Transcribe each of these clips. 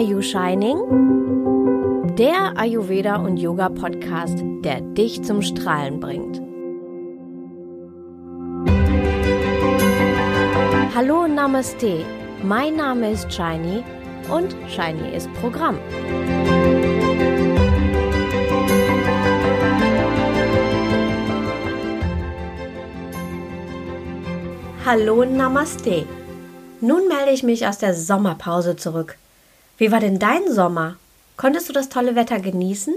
Are You Shining? Der Ayurveda und Yoga Podcast, der dich zum Strahlen bringt. Hallo Namaste, mein Name ist Shiny und Shiny ist Programm. Hallo Namaste. Nun melde ich mich aus der Sommerpause zurück. Wie war denn dein Sommer? Konntest du das tolle Wetter genießen?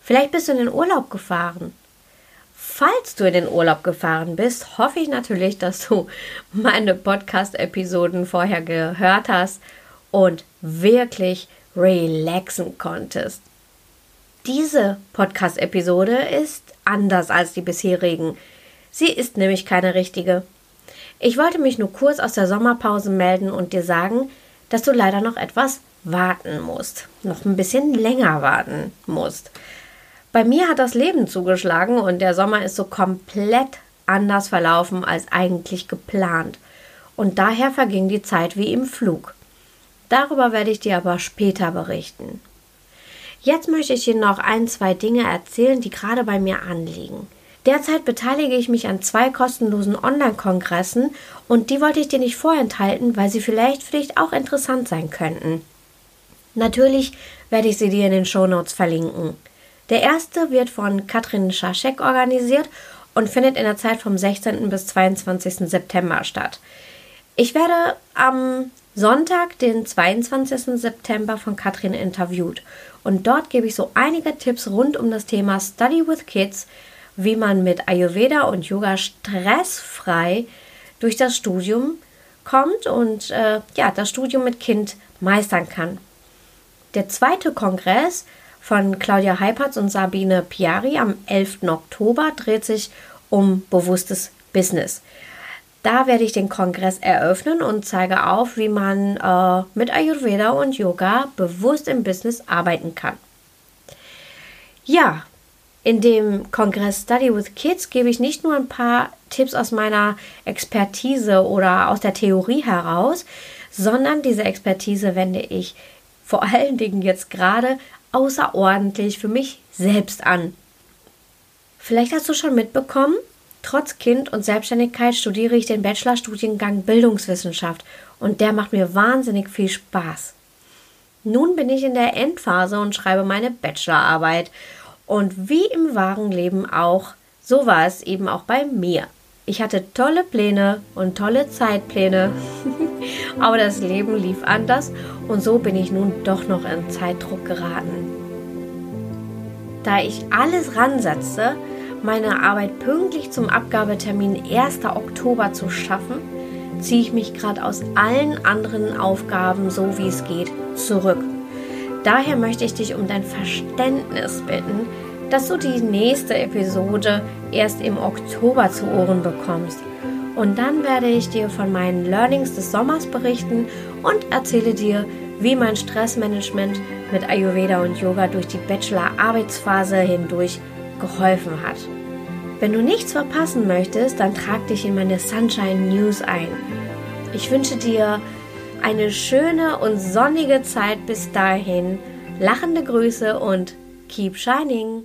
Vielleicht bist du in den Urlaub gefahren. Falls du in den Urlaub gefahren bist, hoffe ich natürlich, dass du meine Podcast-Episoden vorher gehört hast und wirklich relaxen konntest. Diese Podcast-Episode ist anders als die bisherigen. Sie ist nämlich keine richtige. Ich wollte mich nur kurz aus der Sommerpause melden und dir sagen, dass du leider noch etwas warten musst, noch ein bisschen länger warten musst. Bei mir hat das Leben zugeschlagen und der Sommer ist so komplett anders verlaufen als eigentlich geplant. Und daher verging die Zeit wie im Flug. Darüber werde ich dir aber später berichten. Jetzt möchte ich dir noch ein, zwei Dinge erzählen, die gerade bei mir anliegen. Derzeit beteilige ich mich an zwei kostenlosen Online-Kongressen und die wollte ich dir nicht vorenthalten, weil sie vielleicht für dich auch interessant sein könnten. Natürlich werde ich sie dir in den Shownotes verlinken. Der erste wird von Katrin Schaschek organisiert und findet in der Zeit vom 16. bis 22. September statt. Ich werde am Sonntag, den 22. September, von Katrin interviewt und dort gebe ich so einige Tipps rund um das Thema Study with Kids, wie man mit Ayurveda und Yoga stressfrei durch das Studium kommt und äh, ja, das Studium mit Kind meistern kann. Der zweite Kongress von Claudia Heipertz und Sabine Piari am 11. Oktober dreht sich um bewusstes Business. Da werde ich den Kongress eröffnen und zeige auf, wie man äh, mit Ayurveda und Yoga bewusst im Business arbeiten kann. Ja, in dem Kongress Study with Kids gebe ich nicht nur ein paar Tipps aus meiner Expertise oder aus der Theorie heraus, sondern diese Expertise wende ich vor allen Dingen jetzt gerade außerordentlich für mich selbst an. Vielleicht hast du schon mitbekommen, trotz Kind und Selbstständigkeit studiere ich den Bachelorstudiengang Bildungswissenschaft und der macht mir wahnsinnig viel Spaß. Nun bin ich in der Endphase und schreibe meine Bachelorarbeit und wie im wahren Leben auch, so war es eben auch bei mir. Ich hatte tolle Pläne und tolle Zeitpläne, aber das Leben lief anders und so bin ich nun doch noch in Zeitdruck geraten. Da ich alles ransetzte, meine Arbeit pünktlich zum Abgabetermin 1. Oktober zu schaffen, ziehe ich mich gerade aus allen anderen Aufgaben, so wie es geht, zurück. Daher möchte ich dich um dein Verständnis bitten, dass du die nächste Episode erst im Oktober zu Ohren bekommst. Und dann werde ich dir von meinen Learnings des Sommers berichten und erzähle dir, wie mein Stressmanagement mit Ayurveda und Yoga durch die Bachelor-Arbeitsphase hindurch geholfen hat. Wenn du nichts verpassen möchtest, dann trag dich in meine Sunshine News ein. Ich wünsche dir eine schöne und sonnige Zeit bis dahin. Lachende Grüße und keep shining!